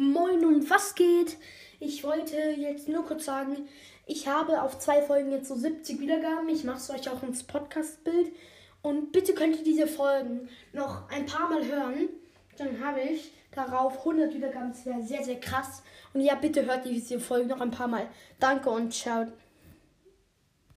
Moin und was geht? Ich wollte jetzt nur kurz sagen, ich habe auf zwei Folgen jetzt so 70 Wiedergaben. Ich mache es euch auch ins Podcast-Bild. Und bitte könnt ihr diese Folgen noch ein paar Mal hören. Dann habe ich darauf 100 Wiedergaben. Das wäre sehr, sehr krass. Und ja, bitte hört diese Folgen noch ein paar Mal. Danke und ciao.